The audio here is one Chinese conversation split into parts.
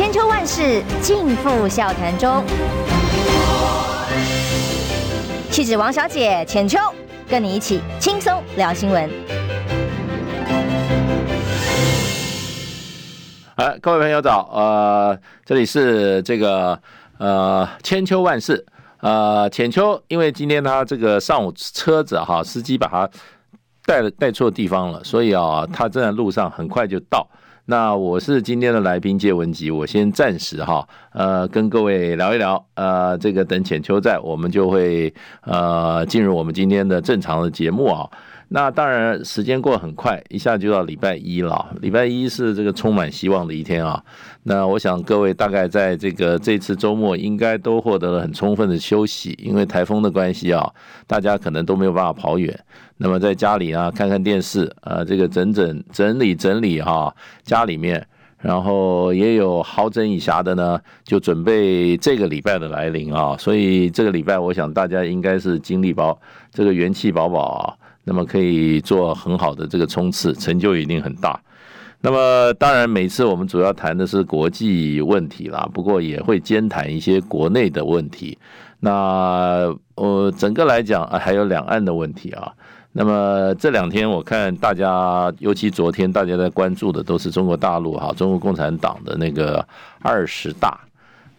千秋万世尽付笑谈中。气质王小姐浅秋，跟你一起轻松聊新闻。哎，各位朋友早，呃，这里是这个呃千秋万世，呃浅秋，因为今天他这个上午车子哈，司机把他带了带错地方了，所以啊，他正在路上，很快就到。那我是今天的来宾介文集，我先暂时哈，呃，跟各位聊一聊，呃，这个等浅秋在，我们就会呃进入我们今天的正常的节目啊。那当然时间过很快，一下就到礼拜一了。礼拜一是这个充满希望的一天啊。那我想各位大概在这个这次周末应该都获得了很充分的休息，因为台风的关系啊，大家可能都没有办法跑远。那么在家里啊，看看电视啊，这个整整整理整理哈，家里面，然后也有好整以暇的呢，就准备这个礼拜的来临啊。所以这个礼拜，我想大家应该是精力饱，这个元气饱饱啊，那么可以做很好的这个冲刺，成就一定很大。那么当然，每次我们主要谈的是国际问题啦，不过也会兼谈一些国内的问题。那呃，整个来讲，还有两岸的问题啊。那么这两天我看大家，尤其昨天大家在关注的都是中国大陆哈，中国共产党的那个二十大。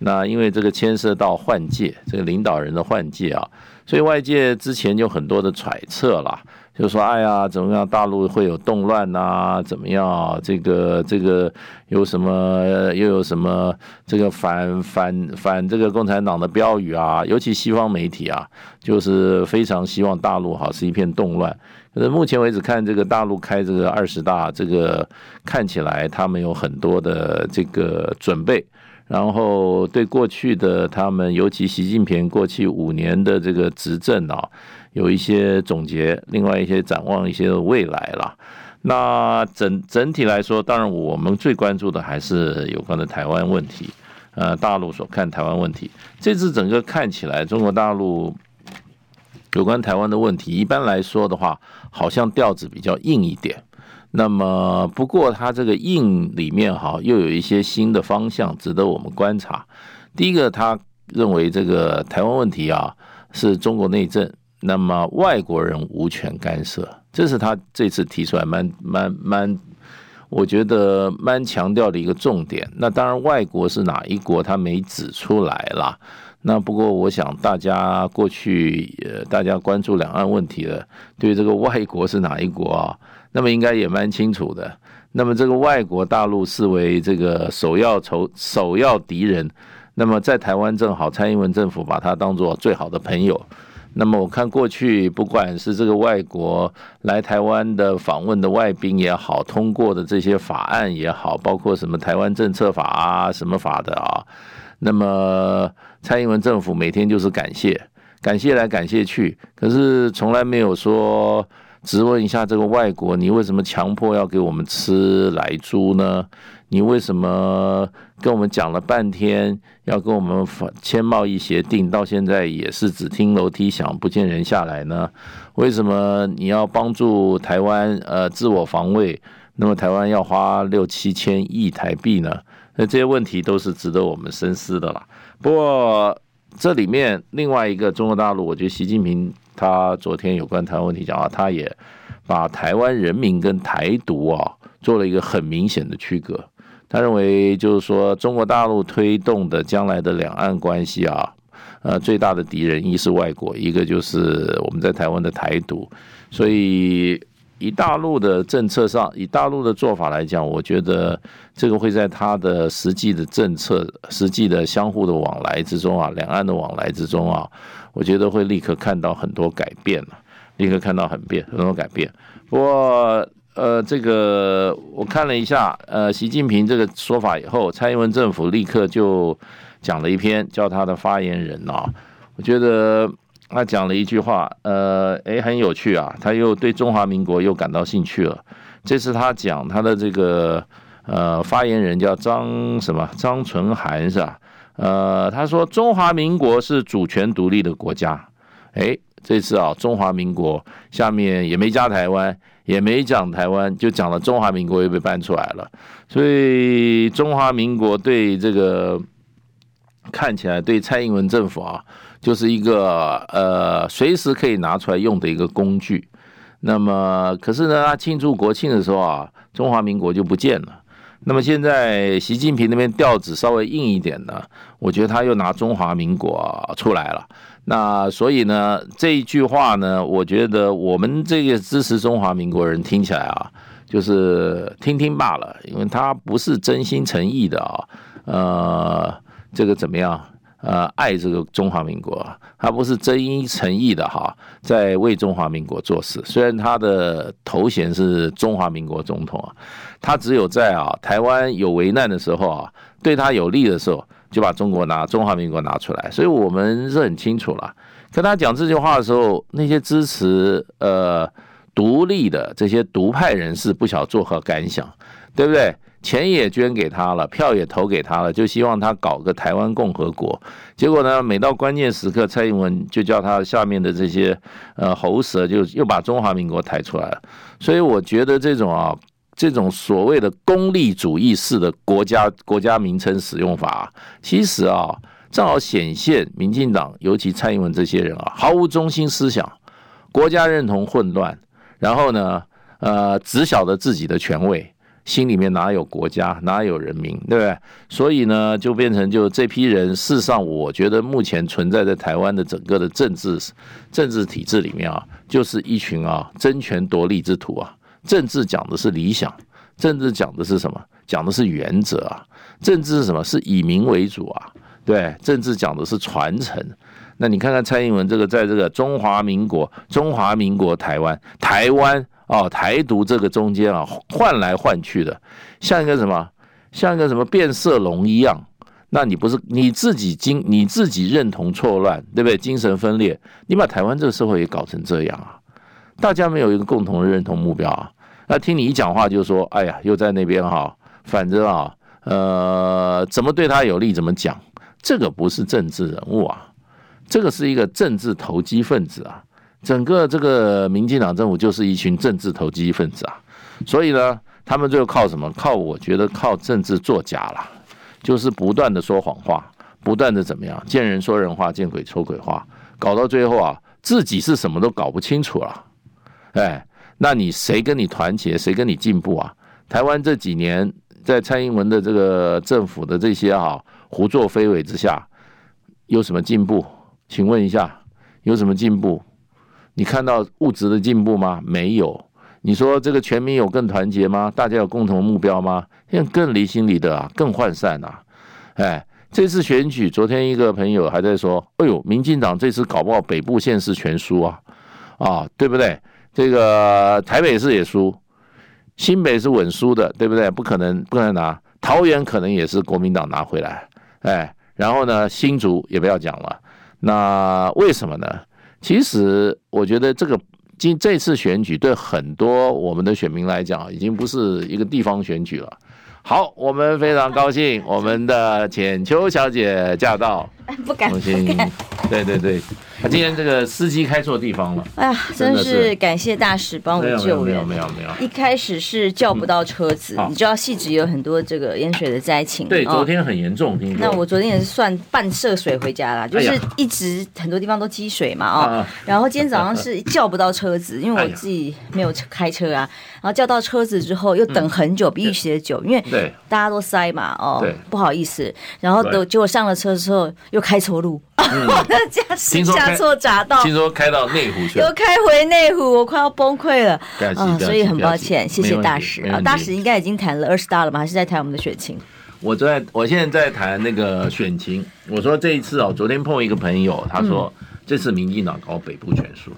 那因为这个牵涉到换届，这个领导人的换届啊，所以外界之前就很多的揣测啦。就说哎呀，怎么样？大陆会有动乱呐？怎么样？这个这个有什么？又有什么？这个反反反这个共产党的标语啊？尤其西方媒体啊，就是非常希望大陆哈是一片动乱。可是目前为止看这个大陆开这个二十大，这个看起来他们有很多的这个准备，然后对过去的他们，尤其习近平过去五年的这个执政啊。有一些总结，另外一些展望，一些未来了。那整整体来说，当然我们最关注的还是有关的台湾问题。呃，大陆所看台湾问题，这次整个看起来，中国大陆有关台湾的问题，一般来说的话，好像调子比较硬一点。那么，不过它这个硬里面哈，又有一些新的方向值得我们观察。第一个，他认为这个台湾问题啊，是中国内政。那么外国人无权干涉，这是他这次提出来蛮蛮蛮，我觉得蛮强调的一个重点。那当然，外国是哪一国，他没指出来啦。那不过，我想大家过去呃，大家关注两岸问题的，对这个外国是哪一国啊，那么应该也蛮清楚的。那么这个外国大陆视为这个首要仇首要敌人，那么在台湾正好蔡英文政府把他当做最好的朋友。那么我看过去，不管是这个外国来台湾的访问的外宾也好，通过的这些法案也好，包括什么台湾政策法啊，什么法的啊，那么蔡英文政府每天就是感谢，感谢来感谢去，可是从来没有说质问一下这个外国，你为什么强迫要给我们吃莱猪呢？你为什么跟我们讲了半天要跟我们签贸易协定，到现在也是只听楼梯响，不见人下来呢？为什么你要帮助台湾呃自我防卫？那么台湾要花六七千亿台币呢？那这些问题都是值得我们深思的啦。不过这里面另外一个中国大陆，我觉得习近平他昨天有关台湾问题讲话，他也把台湾人民跟台独啊做了一个很明显的区隔。他认为，就是说，中国大陆推动的将来的两岸关系啊，呃，最大的敌人一是外国，一个就是我们在台湾的台独。所以，以大陆的政策上，以大陆的做法来讲，我觉得这个会在他的实际的政策、实际的相互的往来之中啊，两岸的往来之中啊，我觉得会立刻看到很多改变了，立刻看到很变很多改变。不过，呃，这个我看了一下，呃，习近平这个说法以后，蔡英文政府立刻就讲了一篇，叫他的发言人啊，我觉得他讲了一句话，呃，诶，很有趣啊，他又对中华民国又感到兴趣了。这次他讲他的这个呃发言人叫张什么张纯涵是吧？呃，他说中华民国是主权独立的国家。诶，这次啊，中华民国下面也没加台湾。也没讲台湾，就讲了中华民国又被搬出来了。所以中华民国对这个看起来对蔡英文政府啊，就是一个呃随时可以拿出来用的一个工具。那么可是呢，他庆祝国庆的时候啊，中华民国就不见了。那么现在习近平那边调子稍微硬一点呢，我觉得他又拿中华民国出来了。那所以呢，这一句话呢，我觉得我们这个支持中华民国人听起来啊，就是听听罢了，因为他不是真心诚意的啊，呃，这个怎么样？呃，爱这个中华民国，他不是真心诚意的哈，在为中华民国做事。虽然他的头衔是中华民国总统啊，他只有在啊台湾有危难的时候啊，对他有利的时候，就把中国拿中华民国拿出来。所以我们是很清楚了。跟他讲这句话的时候，那些支持呃独立的这些独派人士不晓作何感想，对不对？钱也捐给他了，票也投给他了，就希望他搞个台湾共和国。结果呢，每到关键时刻，蔡英文就叫他下面的这些呃喉舌，就又把中华民国抬出来了。所以我觉得这种啊，这种所谓的功利主义式的国家国家名称使用法，其实啊，正好显现民进党，尤其蔡英文这些人啊，毫无中心思想，国家认同混乱，然后呢，呃，只晓得自己的权位。心里面哪有国家，哪有人民，对不对？所以呢，就变成就这批人。事实上，我觉得目前存在在台湾的整个的政治政治体制里面啊，就是一群啊争权夺利之徒啊。政治讲的是理想，政治讲的是什么？讲的是原则啊。政治是什么？是以民为主啊。对，政治讲的是传承。那你看看蔡英文这个，在这个中华民国、中华民国台湾、台湾。哦，台独这个中间啊，换来换去的，像一个什么，像一个什么变色龙一样。那你不是你自己精，你自己认同错乱，对不对？精神分裂，你把台湾这个社会也搞成这样啊？大家没有一个共同的认同目标啊。那听你一讲话就说，哎呀，又在那边哈，反正啊，呃，怎么对他有利怎么讲，这个不是政治人物啊，这个是一个政治投机分子啊。整个这个民进党政府就是一群政治投机分子啊，所以呢，他们最后靠什么？靠我觉得靠政治作假了，就是不断的说谎话，不断的怎么样？见人说人话，见鬼说鬼话，搞到最后啊，自己是什么都搞不清楚了。哎，那你谁跟你团结，谁跟你进步啊？台湾这几年在蔡英文的这个政府的这些啊胡作非为之下，有什么进步？请问一下，有什么进步？你看到物质的进步吗？没有。你说这个全民有更团结吗？大家有共同目标吗？现在更离心离德啊，更涣散啊。哎，这次选举，昨天一个朋友还在说：“哎呦，民进党这次搞不好北部县市全输啊，啊，对不对？这个台北市也输，新北是稳输的，对不对？不可能，不可能拿。桃园可能也是国民党拿回来。哎，然后呢，新竹也不要讲了。那为什么呢？”其实，我觉得这个今这次选举对很多我们的选民来讲，已经不是一个地方选举了。好，我们非常高兴，我们的浅秋小姐驾到，不敢，不敢，对对对。他今天这个司机开错地方了，哎呀，真是感谢大使帮我救援。没有没有没有，一开始是叫不到车子，你知道汐止有很多这个淹水的灾情。对，昨天很严重。那我昨天也是算半涉水回家啦，就是一直很多地方都积水嘛，哦。然后今天早上是叫不到车子，因为我自己没有开车啊。然后叫到车子之后又等很久，比预期的久，因为大家都塞嘛，哦，不好意思。然后等结果上了车之后又开错路。我的驾驶下错匝道，听说开到内湖去了，又开回内湖，我快要崩溃了啊！所以很抱歉，谢谢大使啊！大使应该已经谈了二十大了吗？还是在谈我们的选情？我在，我现在在谈那个选情。我说这一次哦，昨天碰一个朋友，他说这次民进党搞北部全输，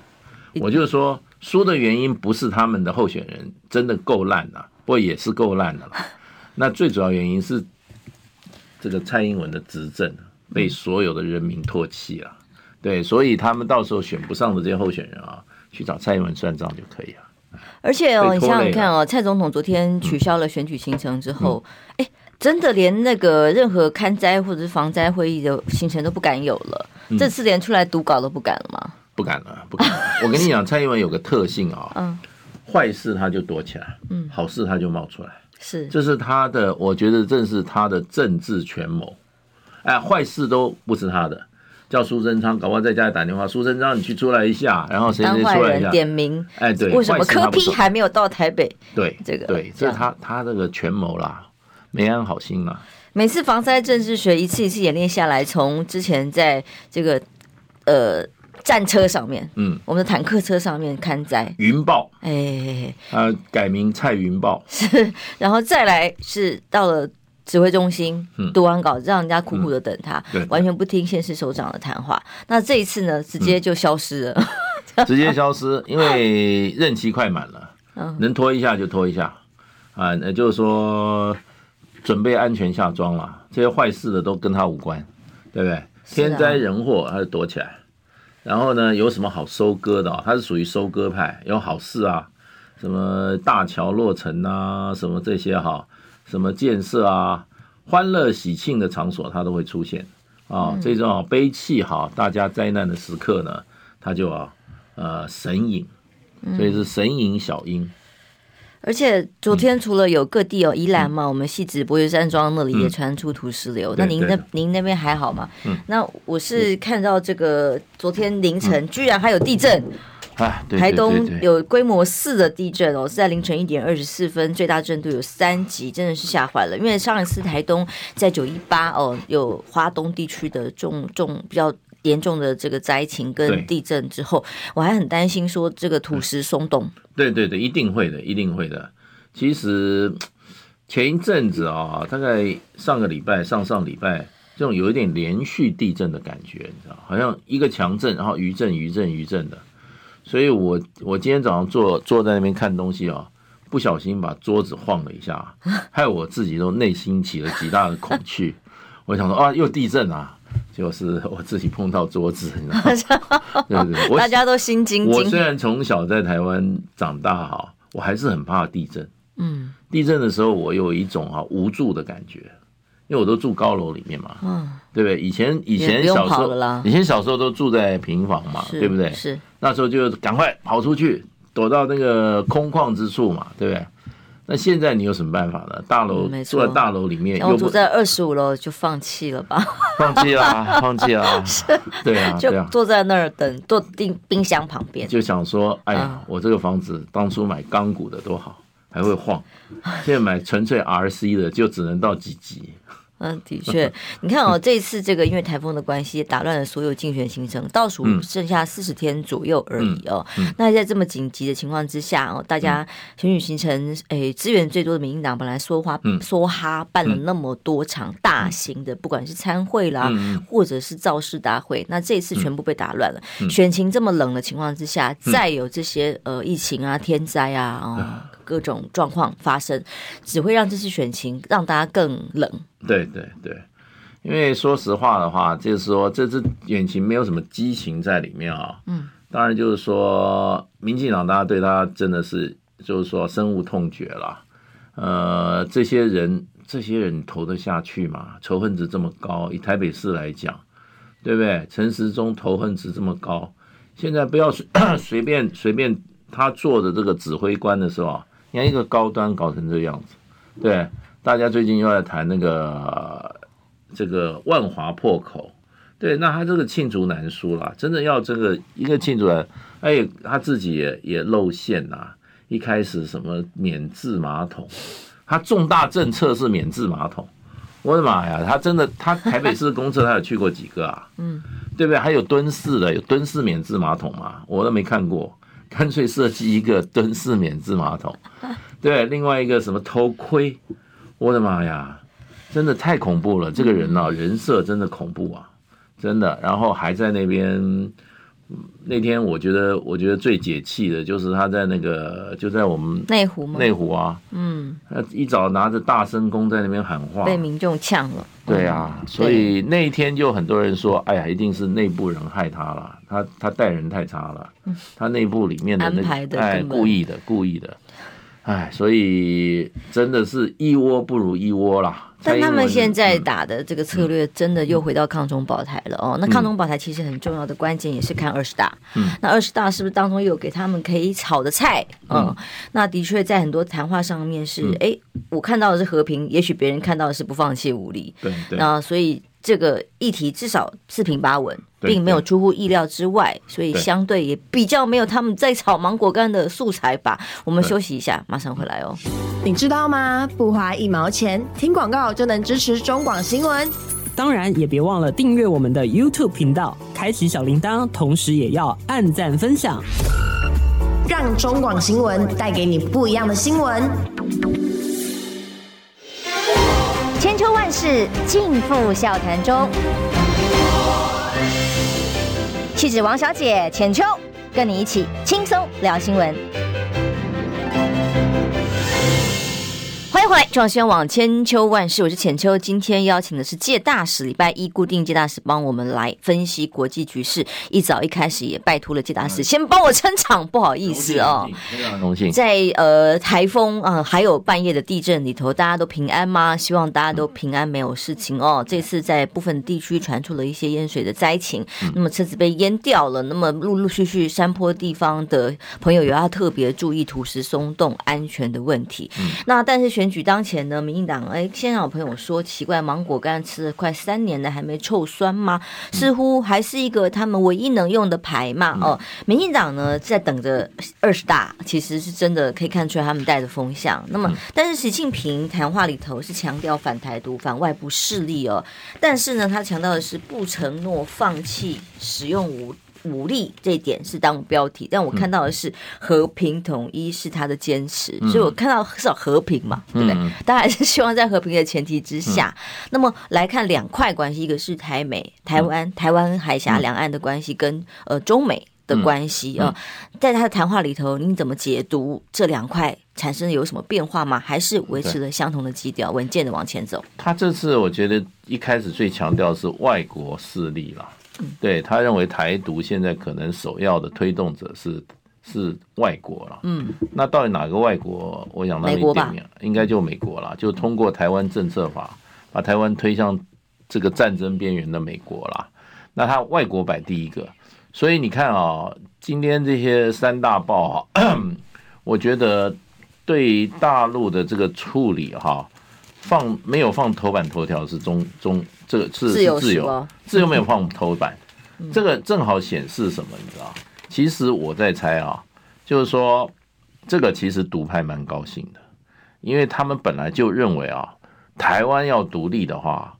我就说输的原因不是他们的候选人真的够烂了，不过也是够烂的了。那最主要原因是这个蔡英文的执政。被所有的人民唾弃啊，对，所以他们到时候选不上的这些候选人啊，去找蔡英文算账就可以了。而且哦，你想想看哦，蔡总统昨天取消了选举行程之后，哎、嗯，真的连那个任何看灾或者是防灾会议的行程都不敢有了。嗯、这次连出来读稿都不敢了吗？不敢了，不敢了。我跟你讲，蔡英文有个特性啊，嗯，坏事他就躲起来，嗯，好事他就冒出来，是，这是他的，我觉得正是他的政治权谋，哎，坏事都不是他的，叫苏贞昌，搞不好在家里打电话，苏贞昌你去出来一下，然后谁谁出来一下，点名，哎，对，为什么柯 P 还没有到台北？对，这个对，这是他他这个权谋啦，没安好心啊。每次防灾政治学一次一次演练下来，从之前在这个呃。战车上面，嗯，我们的坦克车上面看灾云豹，哎，他改名蔡云豹是，然后再来是到了指挥中心，嗯，读完稿让人家苦苦的等他，对，完全不听县市首长的谈话。那这一次呢，直接就消失了，直接消失，因为任期快满了，嗯，能拖一下就拖一下，啊，那就是说准备安全下庄了，这些坏事的都跟他无关，对不对？天灾人祸他就躲起来。然后呢，有什么好收割的？哦？他是属于收割派，有好事啊，什么大桥落成啊，什么这些哈，什么建设啊，欢乐喜庆的场所它都会出现。啊。这种悲戚哈，大家灾难的时刻呢，它就啊呃神隐，所以是神隐小英。而且昨天除了有各地哦，宜兰嘛，我们汐止伯爵山庄那里也传出土石流。那您那您那边还好吗？那我是看到这个昨天凌晨居然还有地震，台东有规模四的地震哦，是在凌晨一点二十四分，最大震度有三级，真的是吓坏了。因为上一次台东在九一八哦，有华东地区的重重比较。严重的这个灾情跟地震之后，我还很担心说这个土石松动。对对对，一定会的，一定会的。其实前一阵子啊，大概上个礼拜、上上礼拜，这种有一点连续地震的感觉，你知道，好像一个强震，然后余震、余震、余震的。所以我我今天早上坐坐在那边看东西啊，不小心把桌子晃了一下，害我自己都内心起了极大的恐惧。我想说啊，又地震啊！就是我自己碰到桌子，你知道吗？对 对对，大家都心惊惊。我虽然从小在台湾长大哈，我还是很怕地震。嗯，地震的时候我有一种哈无助的感觉，因为我都住高楼里面嘛。嗯，对不对？以前以前小时候，以前小时候都住在平房嘛，对不对？是那时候就赶快跑出去，躲到那个空旷之处嘛，对不对？那现在你有什么办法呢？大楼住在大楼里面，我住在二十五楼就放弃了吧？放弃啦，放弃了。是，对啊，就坐在那儿等，坐冰冰箱旁边，就想说，哎呀，我这个房子当初买钢骨的多好，还会晃，现在买纯粹 RC 的就只能到几级。嗯，的 确，你看哦，这一次这个因为台风的关系，打乱了所有竞选行程，倒数剩下四十天左右而已哦。嗯嗯、那在这么紧急的情况之下哦，大家选举行程，哎，资源最多的民进党本来说话梭哈办了那么多场大型的，不管是参会啦，或者是造势大会，那这一次全部被打乱了。选情这么冷的情况之下，再有这些呃疫情啊、天灾啊，哦。各种状况发生，只会让这次选情让大家更冷。对对对，因为说实话的话，就是说这次选情没有什么激情在里面啊。嗯，当然就是说，民进党大家对他真的是就是说深恶痛绝了。呃，这些人这些人投得下去吗？仇恨值这么高，以台北市来讲，对不对？陈时中仇恨值这么高，现在不要随 随便随便他做的这个指挥官的时候啊。你看一个高端搞成这个样子，对，大家最近又在谈那个这个万华破口，对，那他这个罄竹难书啦，真的要这个一个罄竹难，哎，他自己也也露馅呐，一开始什么免治马桶，他重大政策是免治马桶，我的妈呀，他真的他台北市公厕他有去过几个啊？嗯，对不对？还有蹲式的，有蹲式免治马桶吗？我都没看过。干脆设计一个蹲式免治马桶，对，另外一个什么偷窥，我的妈呀，真的太恐怖了！这个人啊，人设真的恐怖啊，真的。然后还在那边，那天我觉得，我觉得最解气的就是他在那个，就在我们内湖吗？内湖啊，嗯，他一早拿着大声公在那边喊话，被民众呛了。对啊，所以那一天就很多人说，哎呀，一定是内部人害他了，他他待人太差了，他内部里面的那个哎故意的故意的，哎，所以真的是一窝不如一窝啦，但他们现在打的这个策略，真的又回到抗中保台了哦。那抗中保台其实很重要的关键也是看二十大。嗯，那二十大是不是当中有给他们可以炒的菜？嗯，那的确在很多谈话上面是，哎，我看到的是和平，也许别人看到的是不放弃武力。对对。那所以。这个议题至少四平八稳，并没有出乎意料之外，所以相对也比较没有他们在炒芒果干的素材吧。我们休息一下，马上回来哦。你知道吗？不花一毛钱，听广告就能支持中广新闻。当然，也别忘了订阅我们的 YouTube 频道，开启小铃铛，同时也要按赞分享，让中广新闻带给你不一样的新闻。千秋万世尽付笑谈中。气质王小姐浅秋，跟你一起轻松聊新闻。欢迎回来，中央网千秋万世，我是浅秋。今天邀请的是界大使，礼拜一固定界大使帮我们来分析国际局势。一早一开始也拜托了界大使先帮我撑场，不好意思哦。非常荣幸。在呃台风啊、呃，还有半夜的地震里头，大家都平安吗？希望大家都平安，没有事情哦。这次在部分地区传出了一些淹水的灾情，那么车子被淹掉了，那么陆陆续续山坡地方的朋友也要特别注意土石松动安全的问题。那但是选举当前呢，民进党哎，现在有朋友说奇怪，芒果干吃了快三年了，还没臭酸吗？似乎还是一个他们唯一能用的牌嘛。哦，民进党呢在等着二十大，其实是真的可以看出来他们带的风向。那么，但是习近平谈话里头是强调反台独、反外部势力哦，但是呢，他强调的是不承诺放弃使用武。武力这一点是当标题，但我看到的是和平统一是他的坚持，嗯、所以我看到至少和平嘛，对不对？大家、嗯、还是希望在和平的前提之下。嗯、那么来看两块关系，一个是台美、台湾、嗯、台湾海峡两岸的关系，跟呃中美的关系啊。在他的谈话里头，你怎么解读这两块产生有什么变化吗？还是维持了相同的基调，稳健的往前走？他这次我觉得一开始最强调是外国势力了。对，他认为台独现在可能首要的推动者是是外国了。嗯，那到底哪个外国？我想那一点应该就美国了，就通过台湾政策法把台湾推向这个战争边缘的美国了。那他外国摆第一个，所以你看啊、哦，今天这些三大报啊，我觉得对大陆的这个处理哈、啊，放没有放头版头条是中中。这个是自由，自由，自由没有放头版，这个正好显示什么？你知道？其实我在猜啊，就是说，这个其实独派蛮高兴的，因为他们本来就认为啊，台湾要独立的话，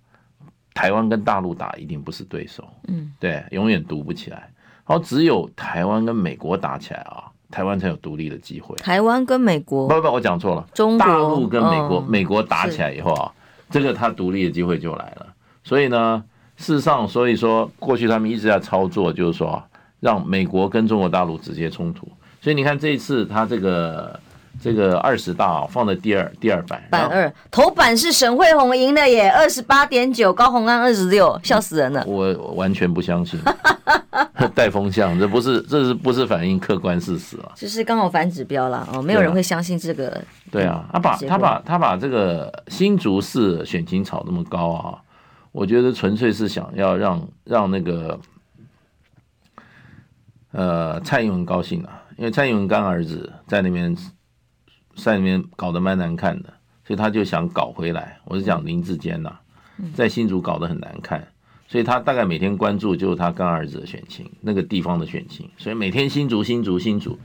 台湾跟大陆打一定不是对手，嗯，对，永远独不起来。然后只有台湾跟美国打起来啊，台湾才有独立的机会。台湾跟美国？不不，我讲错了，中国大陆跟美国，美国打起来以后啊，这个他独立的机会就来了。所以呢，事实上，所以说过去他们一直在操作，就是说让美国跟中国大陆直接冲突。所以你看这一次他这个这个二十大放在第二第二版，版二头版是沈慧红赢的耶，二十八点九，高红安二十六，笑死人了。我完全不相信，带风向，这不是这是不是反映客观事实啊？就是刚好反指标了哦，没有人会相信这个。对啊，他把他把他把这个新竹市选情炒那么高啊。我觉得纯粹是想要让让那个，呃，蔡英文高兴啊，因为蔡英文干儿子在那边在里面搞得蛮难看的，所以他就想搞回来。我是讲林志坚呐，在新竹搞得很难看，所以他大概每天关注就是他干儿子的选情，那个地方的选情，所以每天新竹新竹新竹，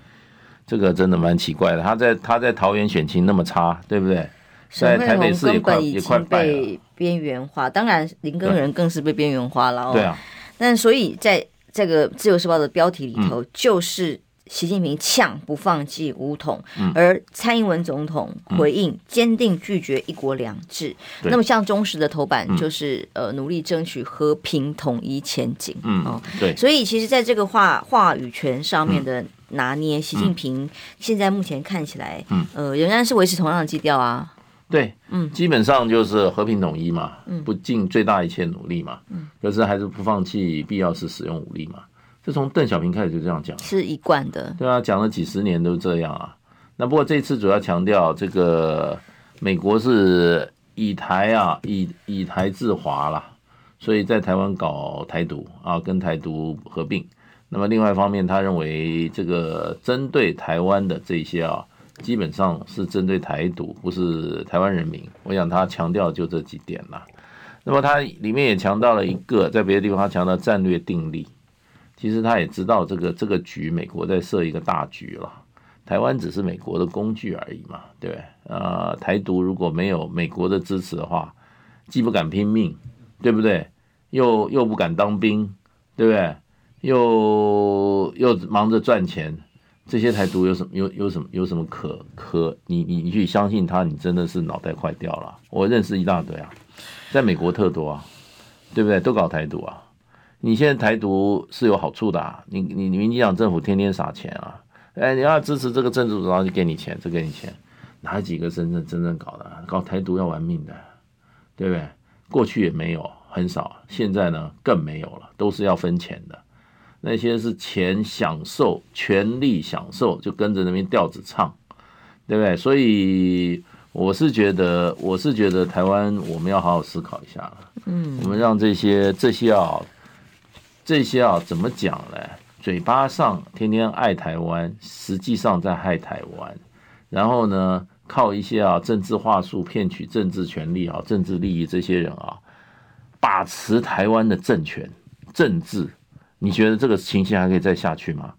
这个真的蛮奇怪的。他在他在桃园选情那么差，对不对？在台北市也快也快被边缘化，当然林根人更是被边缘化了哦。对啊，但所以在这个《自由时报》的标题里头，就是习近平呛不放弃武统，而蔡英文总统回应坚定拒绝一国两制。那么像中时的头版就是呃努力争取和平统一前景。嗯哦，对。所以其实在这个话话语权上面的拿捏，习近平现在目前看起来，呃仍然是维持同样的基调啊。对，嗯，基本上就是和平统一嘛，嗯，不尽最大一切努力嘛，嗯，可是还是不放弃必要时使用武力嘛。这从邓小平开始就这样讲，是一贯的，对啊，讲了几十年都这样啊。那不过这次主要强调这个美国是以台啊，以以台制华啦，所以在台湾搞台独啊，跟台独合并。那么另外一方面，他认为这个针对台湾的这些啊，基本上是针对台独，不是台湾人民。我想他强调就这几点啦。那么他里面也强调了一个，在别的地方他强调战略定力。其实他也知道这个这个局，美国在设一个大局了。台湾只是美国的工具而已嘛，对不对？呃，台独如果没有美国的支持的话，既不敢拼命，对不对？又又不敢当兵，对不对？又又忙着赚钱，这些台独有什么有有什么有什么可可？你你你去相信他，你真的是脑袋快掉了。我认识一大堆啊，在美国特多啊，对不对？都搞台独啊。你现在台独是有好处的啊，你你民进党政府天天撒钱啊。哎，你要支持这个政治组织，就给你钱，就给你钱。哪几个真正真正搞的？搞台独要玩命的，对不对？过去也没有，很少。现在呢，更没有了，都是要分钱的。那些是钱享受，权力享受，就跟着那边调子唱，对不对？所以我是觉得，我是觉得台湾我们要好好思考一下了。嗯，我们让这些这些啊，这些啊，怎么讲呢？嘴巴上天天爱台湾，实际上在害台湾。然后呢，靠一些啊政治话术骗取政治权利啊、政治利益，这些人啊，把持台湾的政权、政治。你觉得这个情形还可以再下去吗？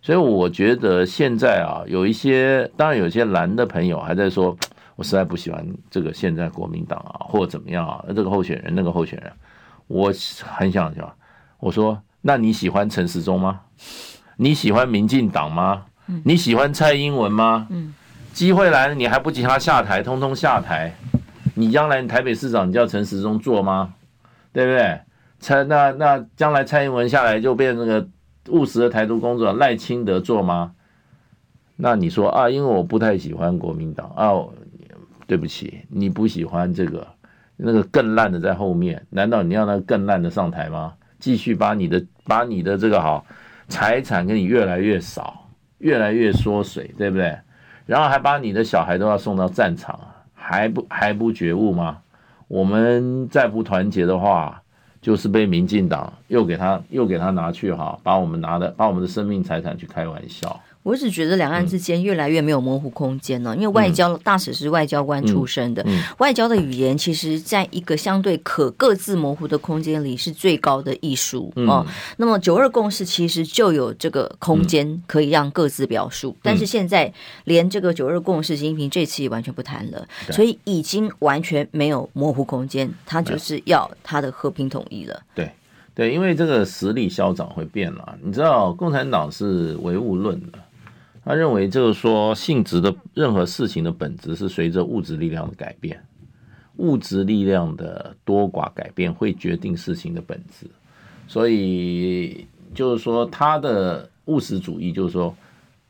所以我觉得现在啊，有一些当然有些蓝的朋友还在说，我实在不喜欢这个现在国民党啊，或怎么样啊，这个候选人那个候选人，我很想讲，我说。那你喜欢陈时中吗？你喜欢民进党吗？你喜欢蔡英文吗？机会来了，你还不请他下台，通通下台。你将来台北市长，你叫陈时中做吗？对不对？蔡那那将来蔡英文下来就变那个务实的台独工作赖清德做吗？那你说啊，因为我不太喜欢国民党啊，对不起，你不喜欢这个，那个更烂的在后面，难道你要那个更烂的上台吗？继续把你的把你的这个好财产给你越来越少，越来越缩水，对不对？然后还把你的小孩都要送到战场，还不还不觉悟吗？我们再不团结的话，就是被民进党又给他又给他拿去哈，把我们拿的把我们的生命财产去开玩笑。我只觉得两岸之间越来越没有模糊空间了，因为外交大使是外交官出身的，外交的语言其实在一个相对可各自模糊的空间里是最高的艺术哦。那么九二共识其实就有这个空间可以让各自表述，但是现在连这个九二共识，习近平这次也完全不谈了，所以已经完全没有模糊空间，他就是要他的和平统一了。对对，因为这个实力消长会变了，你知道共产党是唯物论的。他认为，就是说，性质的任何事情的本质是随着物质力量的改变，物质力量的多寡改变会决定事情的本质。所以，就是说，他的务实主义就是说，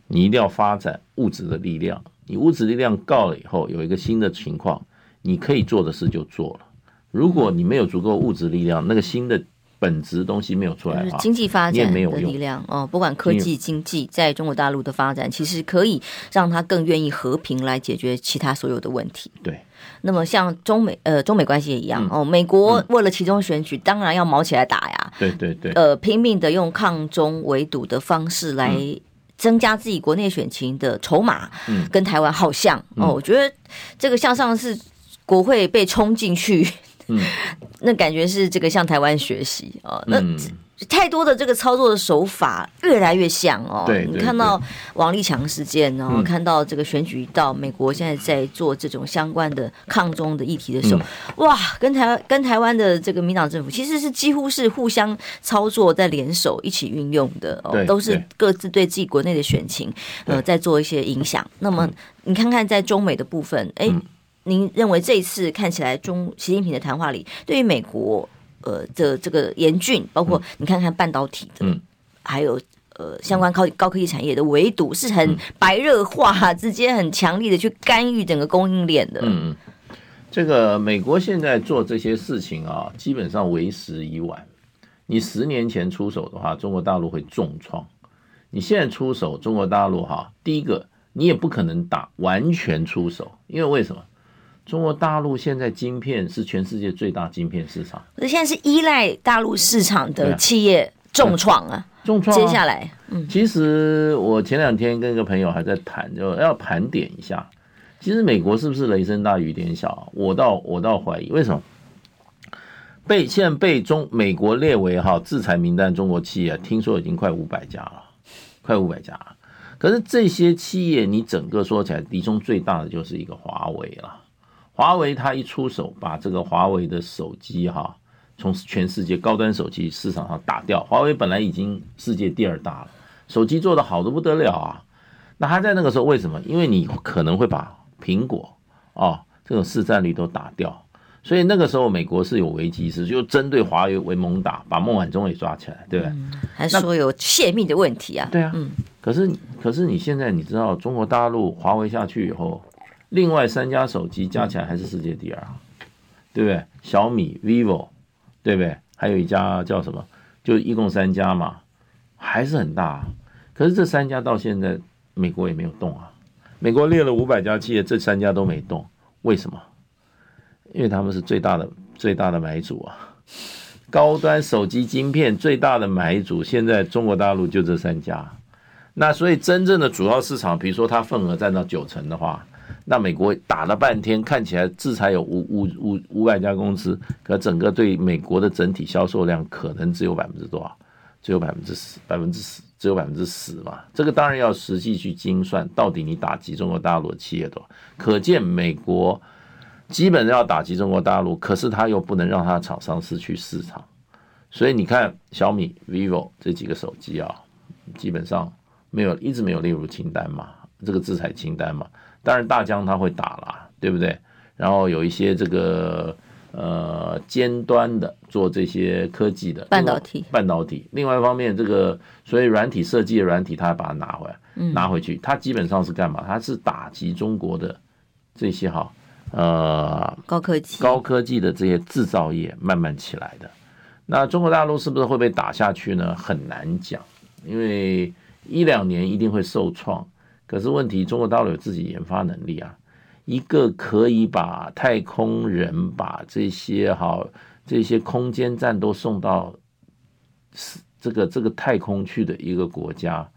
你一定要发展物质的力量。你物质力量够了以后，有一个新的情况，你可以做的事就做了。如果你没有足够物质力量，那个新的。本质东西没有出来，就是经济发展的力量哦，不管科技经济在中国大陆的发展，其实可以让他更愿意和平来解决其他所有的问题。对，那么像中美呃中美关系也一样哦，美国为了其中选举，当然要毛起来打呀。对对对，呃，拼命的用抗中围堵的方式来增加自己国内选情的筹码。嗯，跟台湾好像哦，我觉得这个向上是国会被冲进去。嗯，那感觉是这个向台湾学习哦，那太多的这个操作的手法越来越像哦。对，你看到王立强事件，然后看到这个选举到美国现在在做这种相关的抗中的议题的时候，哇，跟台湾跟台湾的这个民党政府其实是几乎是互相操作，在联手一起运用的哦，都是各自对自己国内的选情呃在做一些影响。那么你看看在中美的部分，哎。您认为这一次看起来中习近平的谈话里，对于美国呃的这个严峻，包括你看看半导体的，嗯、还有呃相关高高科技产业的围堵，是很白热化，直接很强力的去干预整个供应链的。嗯，这个美国现在做这些事情啊，基本上为时已晚。你十年前出手的话，中国大陆会重创；你现在出手，中国大陆哈，第一个你也不可能打完全出手，因为为什么？中国大陆现在晶片是全世界最大晶片市场，可是现在是依赖大陆市场的企业重创啊，重创。接下来，嗯，其实我前两天跟一个朋友还在谈，就要盘点一下，其实美国是不是雷声大雨点小？我倒我倒怀疑，为什么？被现在被中美国列为哈制裁名单，中国企业听说已经快五百家了，快五百家了。可是这些企业，你整个说起来，其中最大的就是一个华为了。华为它一出手，把这个华为的手机哈，从全世界高端手机市场上打掉。华为本来已经世界第二大了，手机做的好的不得了啊。那他在那个时候为什么？因为你可能会把苹果啊这种市占率都打掉。所以那个时候，美国是有危机意识，就针对华为为猛打，把孟晚舟也抓起来，对不对？嗯、还说有泄密的问题啊？对啊，嗯。可是，可是你现在你知道，中国大陆华为下去以后，另外三家手机加起来还是世界第二，对不对？小米、vivo，对不对？还有一家叫什么？就一共三家嘛，还是很大。可是这三家到现在，美国也没有动啊。美国列了五百家企业，这三家都没动，为什么？因为他们是最大的最大的买主啊，高端手机晶片最大的买主，现在中国大陆就这三家。那所以真正的主要市场，比如说它份额占到九成的话，那美国打了半天，看起来制裁有五五五五百家公司，可整个对美国的整体销售量可能只有百分之多少？只有百分之十，百分之十，只有百分之十嘛。这个当然要实际去精算，到底你打击中国大陆的企业多？可见美国。基本要打击中国大陆，可是他又不能让他的厂商失去市场，所以你看小米、vivo 这几个手机啊，基本上没有一直没有列入清单嘛，这个制裁清单嘛。当然大疆它会打啦，对不对？然后有一些这个呃尖端的做这些科技的半导体，半导体。另外一方面，这个所以软体设计的软体，它把它拿回来，拿回去，它基本上是干嘛？它是打击中国的这些哈。呃，高科技、高科技的这些制造业慢慢起来的，那中国大陆是不是会被打下去呢？很难讲，因为一两年一定会受创。可是问题，中国大陆有自己研发能力啊，一个可以把太空人、把这些哈这些空间站都送到这个这个太空去的一个国家。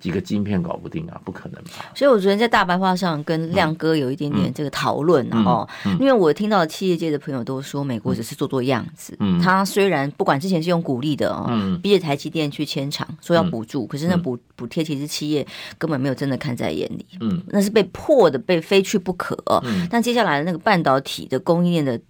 几个晶片搞不定啊，不可能吧？所以，我昨天在大白话上跟亮哥有一点点这个讨论哦，因为我听到企业界的朋友都说，美国只是做做样子。嗯，他虽然不管之前是用鼓励的哦，逼着台积电去迁厂，说要补助，可是那补补贴其实企业根本没有真的看在眼里。嗯，那是被迫的，被非去不可。嗯，但接下来的那个半导体的供应链的。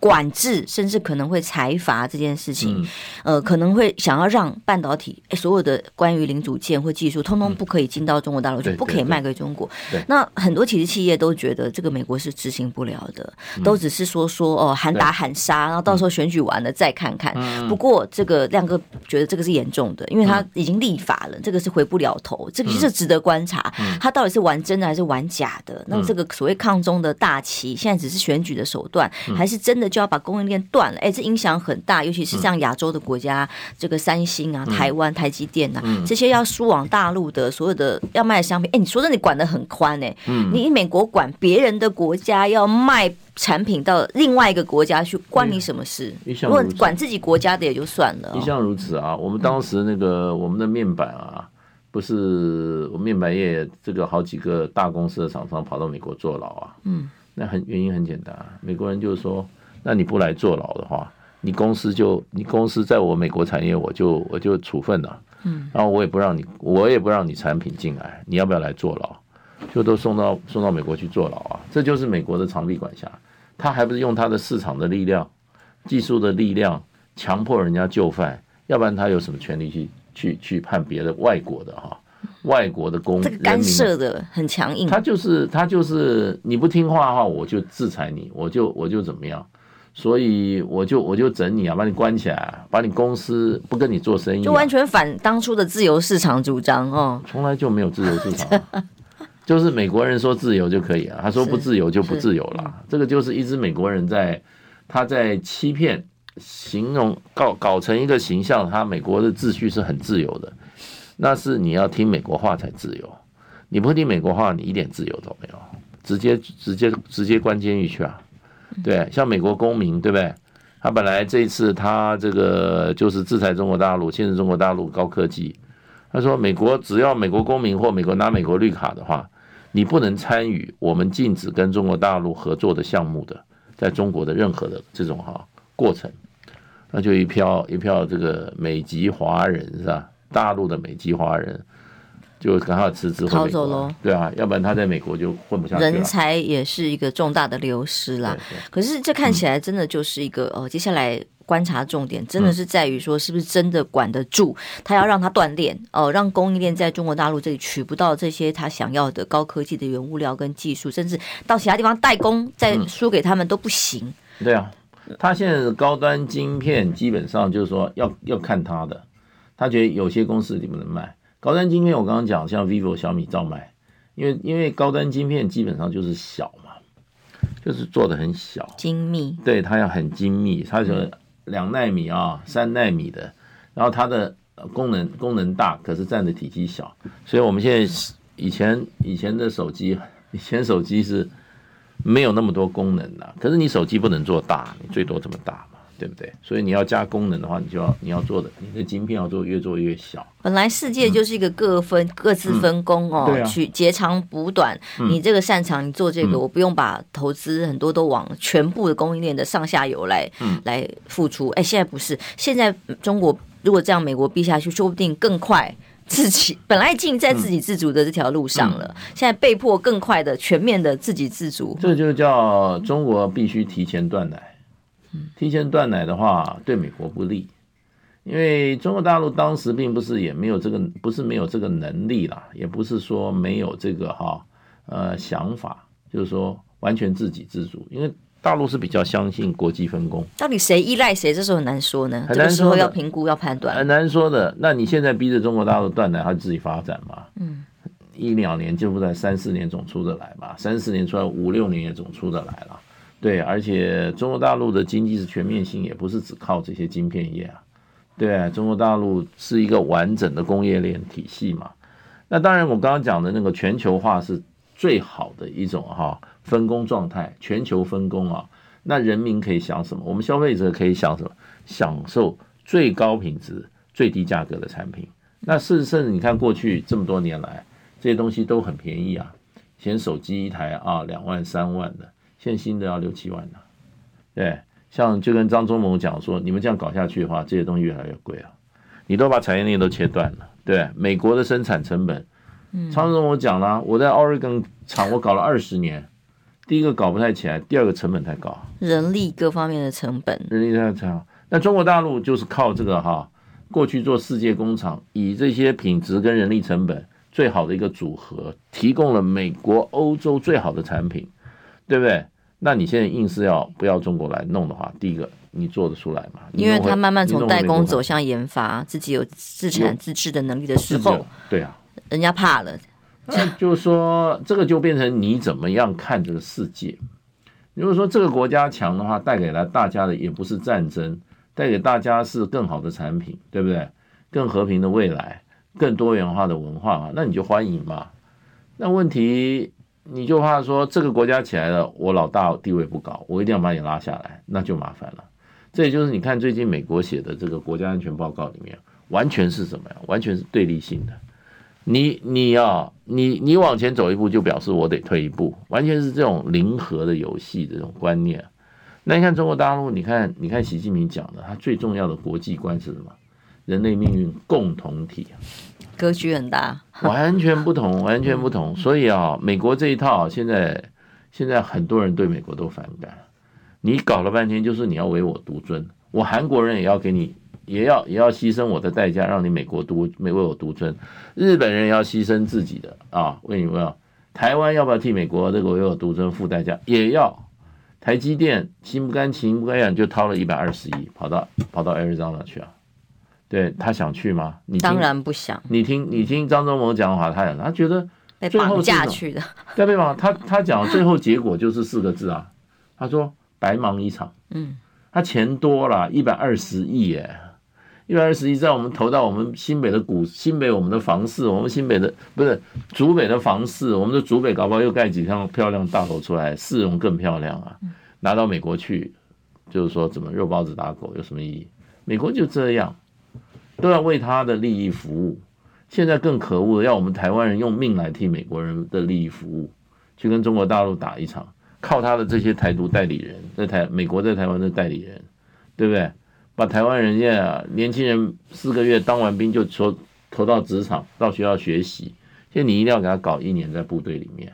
管制甚至可能会裁罚这件事情，嗯、呃，可能会想要让半导体所有的关于零组件或技术，通通不可以进到中国大陆去，嗯、不可以卖给中国。那很多其实企业都觉得这个美国是执行不了的，嗯、都只是说说哦喊打喊杀，然后到时候选举完了再看看。嗯、不过这个亮哥觉得这个是严重的，因为他已经立法了，这个是回不了头，这个是值得观察，嗯、他到底是玩真的还是玩假的？那这个所谓抗中的大旗，现在只是选举的手段，还是真的？就要把供应链断了，哎，这影响很大，尤其是像亚洲的国家，嗯、这个三星啊、台湾、台积电啊，嗯、这些要输往大陆的所有的要卖的商品，哎，你说的你管得很宽哎，嗯、你美国管别人的国家要卖产品到另外一个国家去，关你什么事？如果管自己国家的也就算了，一向如此啊。我们当时那个我们的面板啊，不是我们面板业这个好几个大公司的厂商跑到美国坐牢啊，嗯，那很原因很简单，美国人就是说。那你不来坐牢的话，你公司就你公司在我美国产业，我就我就处分了，嗯，然后我也不让你，我也不让你产品进来，你要不要来坐牢？就都送到送到美国去坐牢啊！这就是美国的长臂管辖，他还不是用他的市场的力量、技术的力量强迫人家就范，要不然他有什么权利去去去判别的外国的哈？外国的公这个干涉的很强硬，他就是他就是你不听话的话，我就制裁你，我就我就怎么样？所以我就我就整你啊，把你关起来，把你公司不跟你做生意，就完全反当初的自由市场主张哦。从来就没有自由市场，就是美国人说自由就可以啊，他说不自由就不自由了。这个就是一直美国人在他在欺骗，形容搞搞成一个形象，他美国的秩序是很自由的，那是你要听美国话才自由，你不听美国话，你一点自由都没有。直接直接直接关监狱去啊。对，像美国公民，对不对？他本来这一次他这个就是制裁中国大陆，限制中国大陆高科技。他说，美国只要美国公民或美国拿美国绿卡的话，你不能参与我们禁止跟中国大陆合作的项目的，在中国的任何的这种哈过程，那就一票一票这个美籍华人是吧？大陆的美籍华人。就赶快辞职逃走喽，对啊，要不然他在美国就混不下去。人才也是一个重大的流失啦。可是这看起来真的就是一个哦，接下来观察重点真的是在于说，是不是真的管得住？他要让他锻炼哦，让供应链在中国大陆这里取不到这些他想要的高科技的原物料跟技术，甚至到其他地方代工再输给他们都不行。对啊，他现在的高端晶片基本上就是说要要看他的，他觉得有些公司你不能卖。高端晶片，我刚刚讲，像 vivo、小米照卖，因为因为高端晶片基本上就是小嘛，就是做的很小，精密，对，它要很精密，它是两纳米啊、三纳米的，然后它的功能功能大，可是占的体积小，所以我们现在以前以前的手机，以前手机是没有那么多功能的，可是你手机不能做大，你最多这么大。对不对？所以你要加功能的话，你就要你要做的，你的晶片要做越做越小。本来世界就是一个各分、嗯、各自分工哦，嗯啊、去截长补短。嗯、你这个擅长，你做这个，嗯、我不用把投资很多都往全部的供应链的上下游来、嗯、来付出。哎，现在不是，现在中国如果这样，美国逼下去，说不定更快自己 本来已经在自给自足的这条路上了，嗯嗯、现在被迫更快的全面的自给自足。这就叫中国必须提前断奶。提前断奶的话，对美国不利，因为中国大陆当时并不是也没有这个，不是没有这个能力啦，也不是说没有这个哈呃想法，就是说完全自给自足，因为大陆是比较相信国际分工。到底谁依赖谁，这时候很难说呢？很难说，这个时候要评估要判断，很难说的。那你现在逼着中国大陆断奶，他自己发展嘛？嗯，一两年就不在，三四年总出得来嘛？三四年出来，五六年也总出得来了。对，而且中国大陆的经济是全面性，也不是只靠这些晶片业啊。对，中国大陆是一个完整的工业链体系嘛。那当然，我刚刚讲的那个全球化是最好的一种哈分工状态，全球分工啊。那人民可以想什么？我们消费者可以想什么？享受最高品质、最低价格的产品。那事实上，你看过去这么多年来，这些东西都很便宜啊。以前手机一台啊，两万、三万的。现新的要六七万呢，对，像就跟张忠谋讲说，你们这样搞下去的话，这些东西越来越贵啊，你都把产业链都切断了，对，美国的生产成本，嗯，张忠谋讲了，我在奥瑞根厂我搞了二十年，第一个搞不太起来，第二个成本太高，人力各方面的成本，人力太高，那中国大陆就是靠这个哈，过去做世界工厂，以这些品质跟人力成本最好的一个组合，提供了美国、欧洲最好的产品。对不对？那你现在硬是要不要中国来弄的话，第一个你做得出来吗？因为他慢慢从代工走向研发，自己有自产自制的能力的时候，对啊，人家怕了。就是说，这个就变成你怎么样看这个世界？如果说这个国家强的话，带给了大家的也不是战争，带给大家是更好的产品，对不对？更和平的未来，更多元化的文化嘛，那你就欢迎嘛。那问题。你就怕说这个国家起来了，我老大地位不高，我一定要把你拉下来，那就麻烦了。这也就是你看最近美国写的这个国家安全报告里面，完全是什么呀？完全是对立性的。你你要你你往前走一步，就表示我得退一步，完全是这种零和的游戏这种观念。那你看中国大陆，你看你看习近平讲的，他最重要的国际观是什么？人类命运共同体。格局很大，完全不同，完全不同。所以啊，美国这一套现在现在很多人对美国都反感。你搞了半天就是你要唯我独尊，我韩国人也要给你，也要也要牺牲我的代价，让你美国独没唯我独尊。日本人要牺牲自己的啊，为你们要台湾要不要替美国这个唯我独尊付代价？也要。台积电心不甘情不愿就掏了一百二十亿，跑到跑到 Arizona 去啊。对他想去吗？你当然不想。你听，你听张忠谋讲的话，他讲，他觉得被绑架去的，对对吧？他他讲最后结果就是四个字啊，他说白忙一场。嗯，他钱多了，一百二十亿耶，一百二十亿在我们投到我们新北的股，新北我们的房市，我们新北的不是竹北的房市，我们的竹北搞不好又盖几栋漂亮大楼出来，市容更漂亮啊！拿到美国去，就是说怎么肉包子打狗有什么意义？美国就这样，都要为他的利益服务。现在更可恶的，要我们台湾人用命来替美国人的利益服务，去跟中国大陆打一场。靠他的这些台独代理人，在台美国在台湾的代理人，对不对？把台湾人家啊年轻人四个月当完兵就投投到职场，到学校学习，现在你一定要给他搞一年在部队里面，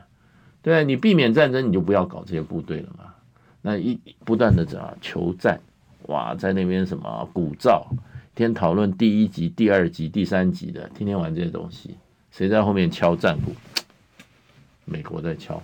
对，你避免战争，你就不要搞这些部队了嘛。那一不断的怎样求战，哇，在那边什么鼓噪，天天讨论第一集、第二集、第三集的，天天玩这些东西，谁在后面敲战鼓？美国在敲。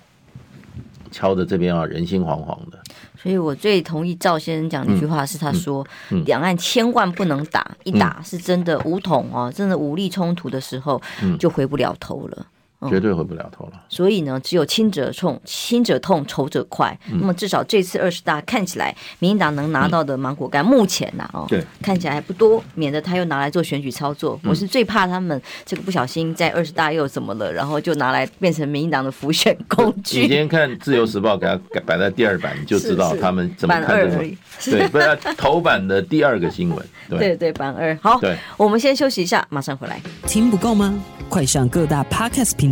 敲的这边啊，人心惶惶的。所以我最同意赵先生讲的一句话，是他说，两岸千万不能打，一打是真的武统哦，真的武力冲突的时候，就回不了头了。绝对回不了头了。所以呢，只有亲者痛，亲者痛，仇者快。那么至少这次二十大看起来，民进党能拿到的芒果干，目前呐，哦，对，看起来还不多，免得他又拿来做选举操作。我是最怕他们这个不小心在二十大又怎么了，然后就拿来变成民进党的浮选工具。你今天看《自由时报》给他 摆在第二版，你就知道他们怎么看这个。对，不是头版的第二个新闻。对对，版二。好，对，我们先休息一下，马上回来。听不够吗？快上各大 Podcast 平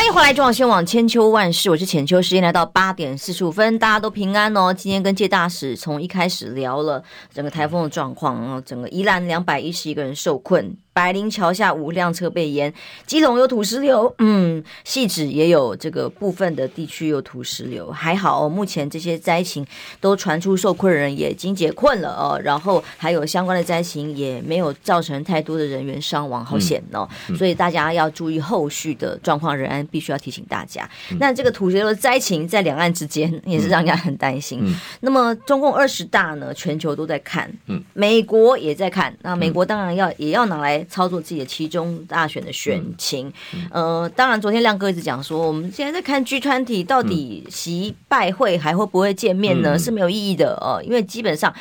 欢迎回来，中央新闻网千秋万世，我是浅秋。时间来到八点四十五分，大家都平安哦。今天跟界大使从一开始聊了整个台风的状况，然后整个宜兰两百一十一个人受困。白林桥下五辆车被淹，基隆有土石流，嗯，汐止也有这个部分的地区有土石流，还好哦，目前这些灾情都传出受困人也已经解困了哦，然后还有相关的灾情也没有造成太多的人员伤亡，好险哦，嗯嗯、所以大家要注意后续的状况，仍然必须要提醒大家。嗯、那这个土石流的灾情在两岸之间也是让人家很担心。那么中共二十大呢，全球都在看，嗯，美国也在看，那美国当然要、嗯、也要拿来。操作自己的其中大选的选情，呃，当然，昨天亮哥一直讲说，我们现在在看 G 团体到底习拜会还会不会见面呢？嗯、是没有意义的哦，因为基本上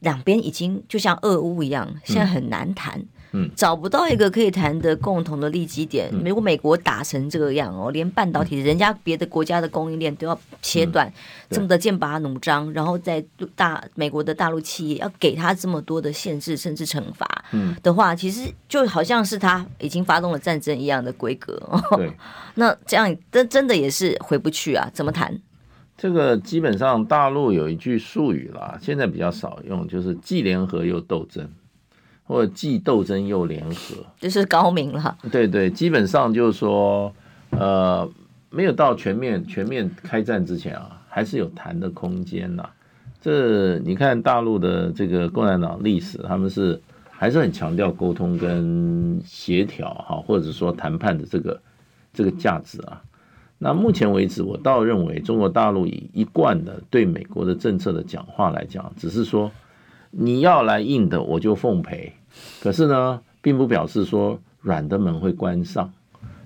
两边已经就像俄乌一样，现在很难谈。嗯嗯，找不到一个可以谈的共同的利基点。如果美国打成这个样哦，连半导体人家别的国家的供应链都要切断，这么的剑拔弩张，然后在大美国的大陆企业要给他这么多的限制甚至惩罚，嗯的话，其实就好像是他已经发动了战争一样的规格。对，那这样真真的也是回不去啊？怎么谈？这个基本上大陆有一句术语啦，现在比较少用，就是既联合又斗争。或者既斗争又联合，就是高明了。对对，基本上就是说，呃，没有到全面全面开战之前啊，还是有谈的空间呐。这你看大陆的这个共产党历史，他们是还是很强调沟通跟协调哈，或者说谈判的这个这个价值啊。那目前为止，我倒认为中国大陆以一贯的对美国的政策的讲话来讲，只是说你要来硬的，我就奉陪。可是呢，并不表示说软的门会关上。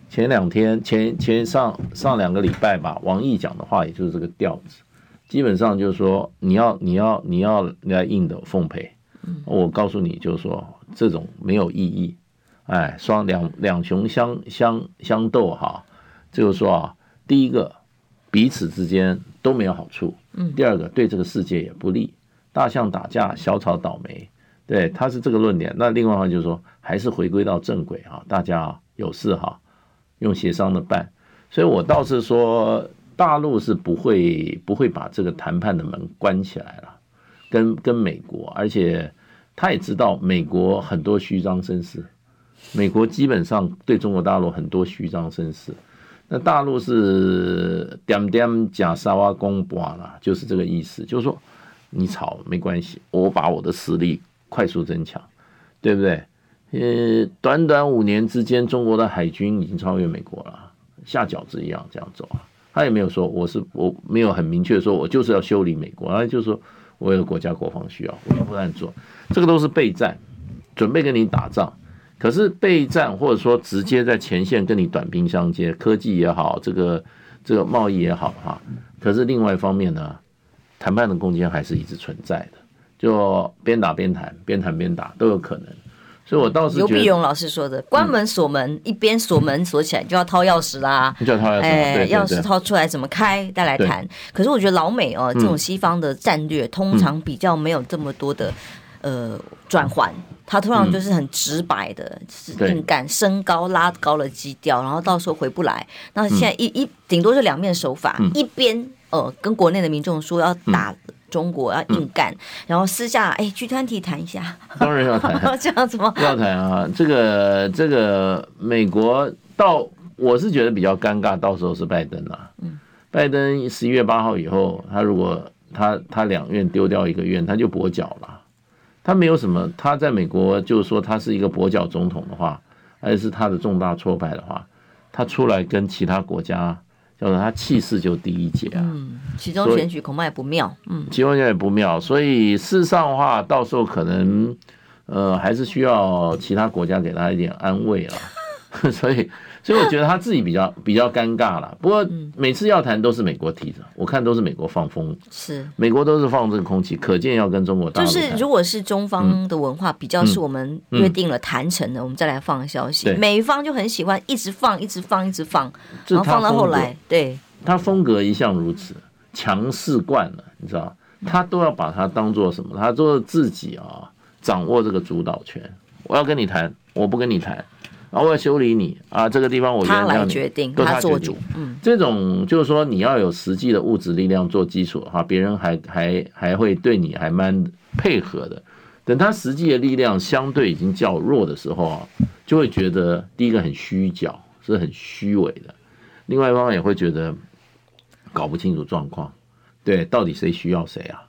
前两天前前上上两个礼拜吧，王毅讲的话也就是这个调子，基本上就是说你要你要你要来硬的奉陪。我告诉你，就是说这种没有意义。哎，双两两雄相相相斗哈，就是说啊，第一个彼此之间都没有好处，第二个对这个世界也不利。大象打架，小草倒霉。对，他是这个论点。那另外话就是说，还是回归到正轨啊，大家有事哈，用协商的办。所以我倒是说，大陆是不会不会把这个谈判的门关起来了，跟跟美国，而且他也知道美国很多虚张声势，美国基本上对中国大陆很多虚张声势。那大陆是点点假沙瓦公布了，就是这个意思，就是说你吵没关系，我把我的实力。快速增强，对不对？呃，短短五年之间，中国的海军已经超越美国了，下饺子一样这样走啊。他也没有说我是我没有很明确说，我就是要修理美国，他就是说我有国家国防需要，我就不这样做。这个都是备战，准备跟你打仗。可是备战或者说直接在前线跟你短兵相接，科技也好，这个这个贸易也好哈。可是另外一方面呢，谈判的空间还是一直存在的，就边打边谈，边谈边打都有可能。所以我倒是觉得，游必荣老师说的，关门锁门，一边锁门锁起来就要掏钥匙啦，就要掏钥匙，哎，钥匙掏出来怎么开，再来谈。可是我觉得老美哦，这种西方的战略通常比较没有这么多的呃转换，他通常就是很直白的，是硬干，升高拉高了基调，然后到时候回不来。那现在一一顶多是两面手法，一边呃跟国内的民众说要打。中国要硬干，然后私下哎，去团体谈一下，当然要谈，这样子吗？要谈啊！这个这个美国到我是觉得比较尴尬，到时候是拜登啊。嗯，拜登十一月八号以后，他如果他他两院丢掉一个院，他就跛脚了。他没有什么，他在美国就是说他是一个跛脚总统的话，还是他的重大挫败的话，他出来跟其他国家。叫做他气势就第一节啊，嗯，其中选举恐怕也不妙，嗯，其中也不妙，所以事实上的话，到时候可能，呃，还是需要其他国家给他一点安慰啊，所以。所以我觉得他自己比较比较尴尬了。不过每次要谈都是美国提的，我看都是美国放风，是美国都是放这个空气，可见要跟中国大陆。就是如果是中方的文化比较是我们约定了谈成的，我们再来放消息。美方就很喜欢一直放，一直放，一直放，然后放到后来，对。他风格一向如此，强势惯了，你知道，他都要把它当做什么？他做自己啊，掌握这个主导权。我要跟你谈，我不跟你谈。然后我要修理你啊，这个地方我原谅你，他来决定，都他做主。嗯，这种就是说你要有实际的物质力量做基础哈，别人还还还会对你还蛮配合的。等他实际的力量相对已经较弱的时候啊，就会觉得第一个很虚假，是很虚伪的。另外一方面也会觉得搞不清楚状况，对，到底谁需要谁啊？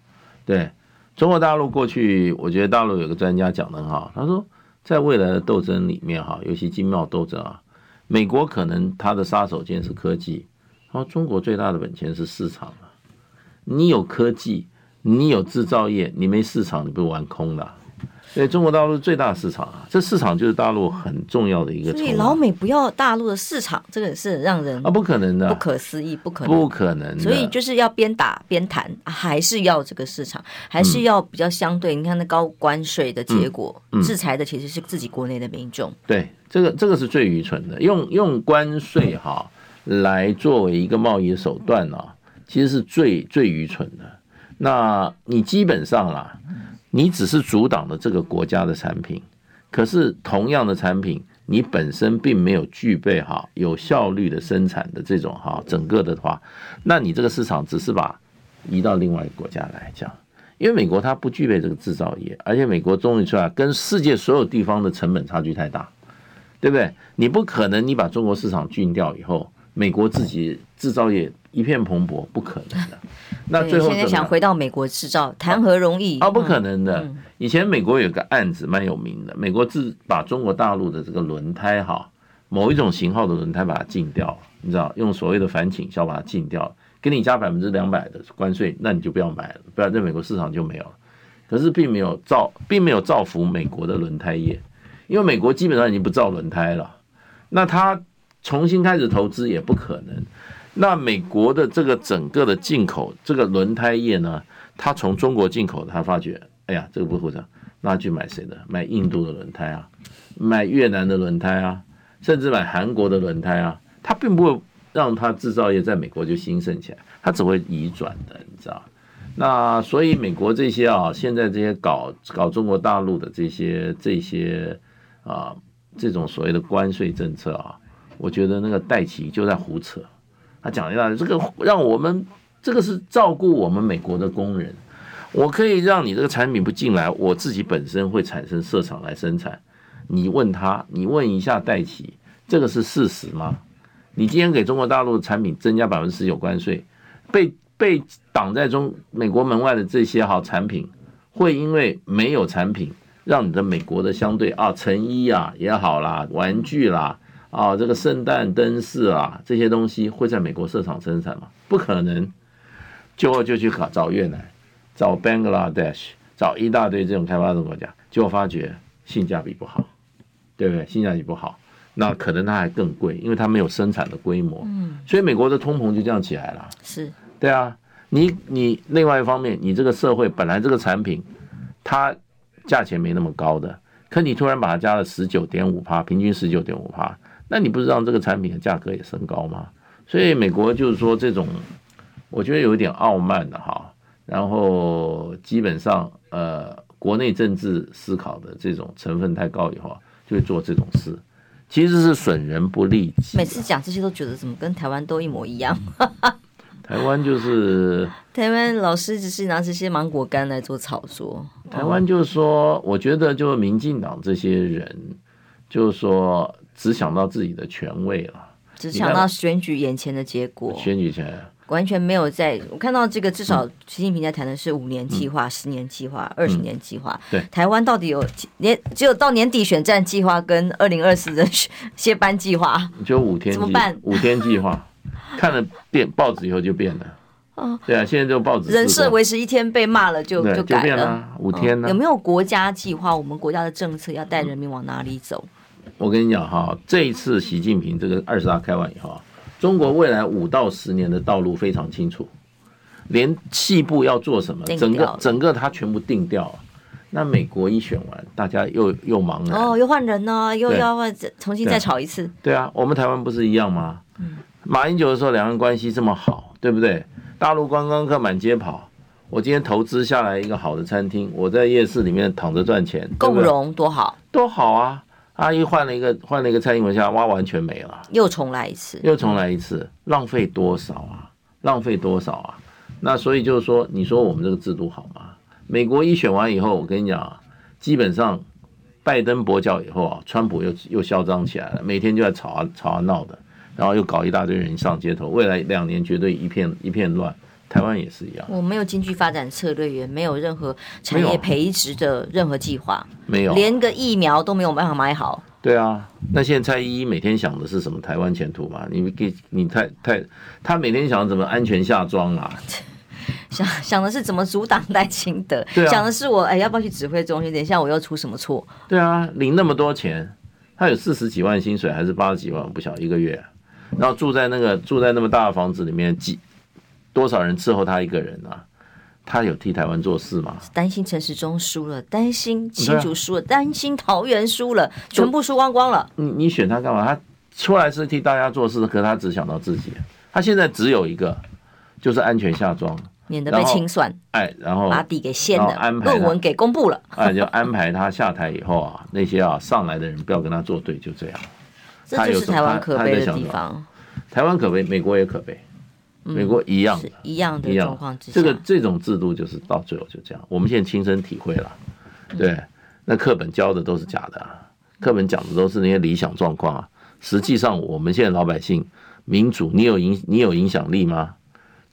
对，中国大陆过去，我觉得大陆有个专家讲的很好，他说。在未来的斗争里面，哈，尤其经贸斗争啊，美国可能他的杀手锏是科技，然后中国最大的本钱是市场啊。你有科技，你有制造业，你没市场，你不玩空的。以中国大陆是最大的市场啊，这市场就是大陆很重要的一个。所以老美不要大陆的市场，这个是让人啊不可能的，不可思议，不可能，不可能。所以就是要边打边谈，还是要这个市场，还是要比较相对。你看那高关税的结果，制裁的其实是自己国内的民众。对，这个这个是最愚蠢的，用用关税哈来作为一个贸易的手段呢，其实是最最愚蠢的。那你基本上啦。你只是阻挡了这个国家的产品，可是同样的产品，你本身并没有具备哈有效率的生产的这种哈整个的话，那你这个市场只是把移到另外一个国家来讲，因为美国它不具备这个制造业，而且美国终于出来跟世界所有地方的成本差距太大，对不对？你不可能你把中国市场禁掉以后，美国自己制造业。一片蓬勃，不可能的。那最后现在想回到美国制造，谈何容易？啊，不可能的。以前美国有个案子蛮有名的，美国自把中国大陆的这个轮胎哈，某一种型号的轮胎把它禁掉，你知道，用所谓的反倾销把它禁掉，给你加百分之两百的关税，那你就不要买了，不然在美国市场就没有了。可是并没有造，并没有造福美国的轮胎业，因为美国基本上已经不造轮胎了，那他重新开始投资也不可能。那美国的这个整个的进口这个轮胎业呢，他从中国进口，他发觉，哎呀，这个不合适，那去买谁的？买印度的轮胎啊，买越南的轮胎啊，甚至买韩国的轮胎啊，他并不会让他制造业在美国就兴盛起来，他只会移转的，你知道？那所以美国这些啊，现在这些搞搞中国大陆的这些这些啊，这种所谓的关税政策啊，我觉得那个戴琪就在胡扯。他讲一大堆，这个让我们这个是照顾我们美国的工人，我可以让你这个产品不进来，我自己本身会产生设厂来生产。你问他，你问一下戴琪，这个是事实吗？你今天给中国大陆的产品增加百分之十九关税，被被挡在中美国门外的这些好产品，会因为没有产品让你的美国的相对啊，成衣啊也好啦，玩具啦啊，这个圣诞灯饰啊这些东西会在美国设厂生产吗？不可能，就后就去考找越南，找 Bangladesh，找一大堆这种开发中国家，结果发觉性价比不好，对不对？性价比不好，那可能它还更贵，因为它没有生产的规模。嗯，所以美国的通膨就这样起来了。是，对啊，你你另外一方面，你这个社会本来这个产品它。价钱没那么高的，可你突然把它加了十九点五趴，平均十九点五趴，那你不是让这个产品的价格也升高吗？所以美国就是说这种，我觉得有一点傲慢的哈，然后基本上呃国内政治思考的这种成分太高以后，就会做这种事，其实是损人不利己。每次讲这些都觉得怎么跟台湾都一模一样。台湾就是 台湾老师只是拿这些芒果干来做炒作。台湾就是说，我觉得就民进党这些人，就是说只想到自己的权位了，只想到选举眼前的结果。选举前完全没有在，我看到这个至少习近平在谈的是五年计划、十年计划、二十年计划。对，台湾到底有年只有到年底选战计划跟二零二四的接班计划，就五天怎么办？五天计划。看了变报纸以后就变了，哦，对啊，现在就报纸人设维持一天被骂了就就改了，了五天呢、哦？有没有国家计划？我们国家的政策要带人民往哪里走？我跟你讲哈，这一次习近平这个二十大开完以后，中国未来五到十年的道路非常清楚，连细部要做什么，整个整个他全部定掉了。那美国一选完，大家又又忙了哦，又换人呢，又要重新再炒一次。对啊，我们台湾不是一样吗？嗯。马英九的时候，两岸关系这么好，对不对？大陆观光客满街跑，我今天投资下来一个好的餐厅，我在夜市里面躺着赚钱，共荣多好，多好啊！阿姨换了一个换了一个蔡英文下，哇，完全没了，又重来一次，又重来一次，浪费多少啊？浪费多少啊？那所以就是说，你说我们这个制度好吗？美国一选完以后，我跟你讲啊，基本上拜登跛脚以后啊，川普又又嚣张起来了，每天就在吵啊吵啊闹的。然后又搞一大堆人上街头，未来两年绝对一片一片乱。台湾也是一样，我没有经济发展策略，也没有任何产业培植的任何计划，没有，连个疫苗都没有办法买好。对啊，那现在蔡依依每天想的是什么？台湾前途嘛？你给你太太，她每天想怎么安全下庄啊？想想的是怎么阻挡赖清德？对啊，想的是我哎要不要去指挥中心？等一下我又出什么错？对啊，领那么多钱，他有四十几万薪水还是八十几万？我不晓得一个月。然后住在那个住在那么大的房子里面，几多少人伺候他一个人啊？他有替台湾做事吗？担心陈时中输了，担心新竹输了，担心桃园输了，全部输光光了。你你选他干嘛？他出来是替大家做事，可他只想到自己。他现在只有一个，就是安全下庄，免得被清算。哎，然后把底给掀了，安排论文给公布了。哎，就安排他下台以后啊，那些啊上来的人不要跟他作对，就这样。这就是台湾可悲的地方。台湾可悲，美国也可悲，美国一样的，嗯、一样的状况之下，这个这种制度就是到最后就这样。我们现在亲身体会了，对，那课本教的都是假的，啊，课本讲的都是那些理想状况啊。实际上，我们现在老百姓民主，你有影你有影响力吗？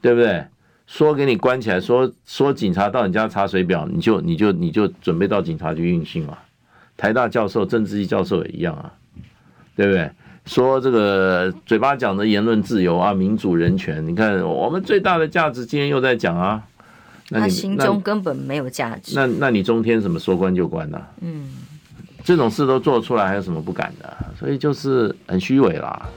对不对？说给你关起来，说说警察到你家查水表，你就你就你就准备到警察局运行嘛。台大教授、政治系教授也一样啊。对不对？说这个嘴巴讲的言论自由啊，民主人权，你看我们最大的价值，今天又在讲啊。那你他心中根本没有价值。那那，你中天怎么说关就关呢、啊？嗯，这种事都做出来，还有什么不敢的？所以就是很虚伪啦。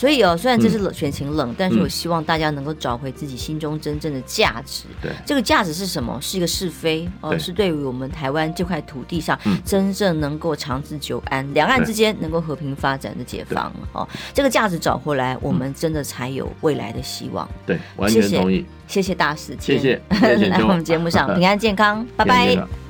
所以哦，虽然这是冷选情冷，但是我希望大家能够找回自己心中真正的价值。对，这个价值是什么？是一个是非，而是对于我们台湾这块土地上真正能够长治久安，两岸之间能够和平发展的解放。哦，这个价值找回来，我们真的才有未来的希望。对，完全同意。谢谢大使，谢谢，谢谢 来我们节目上 平安健康，拜拜。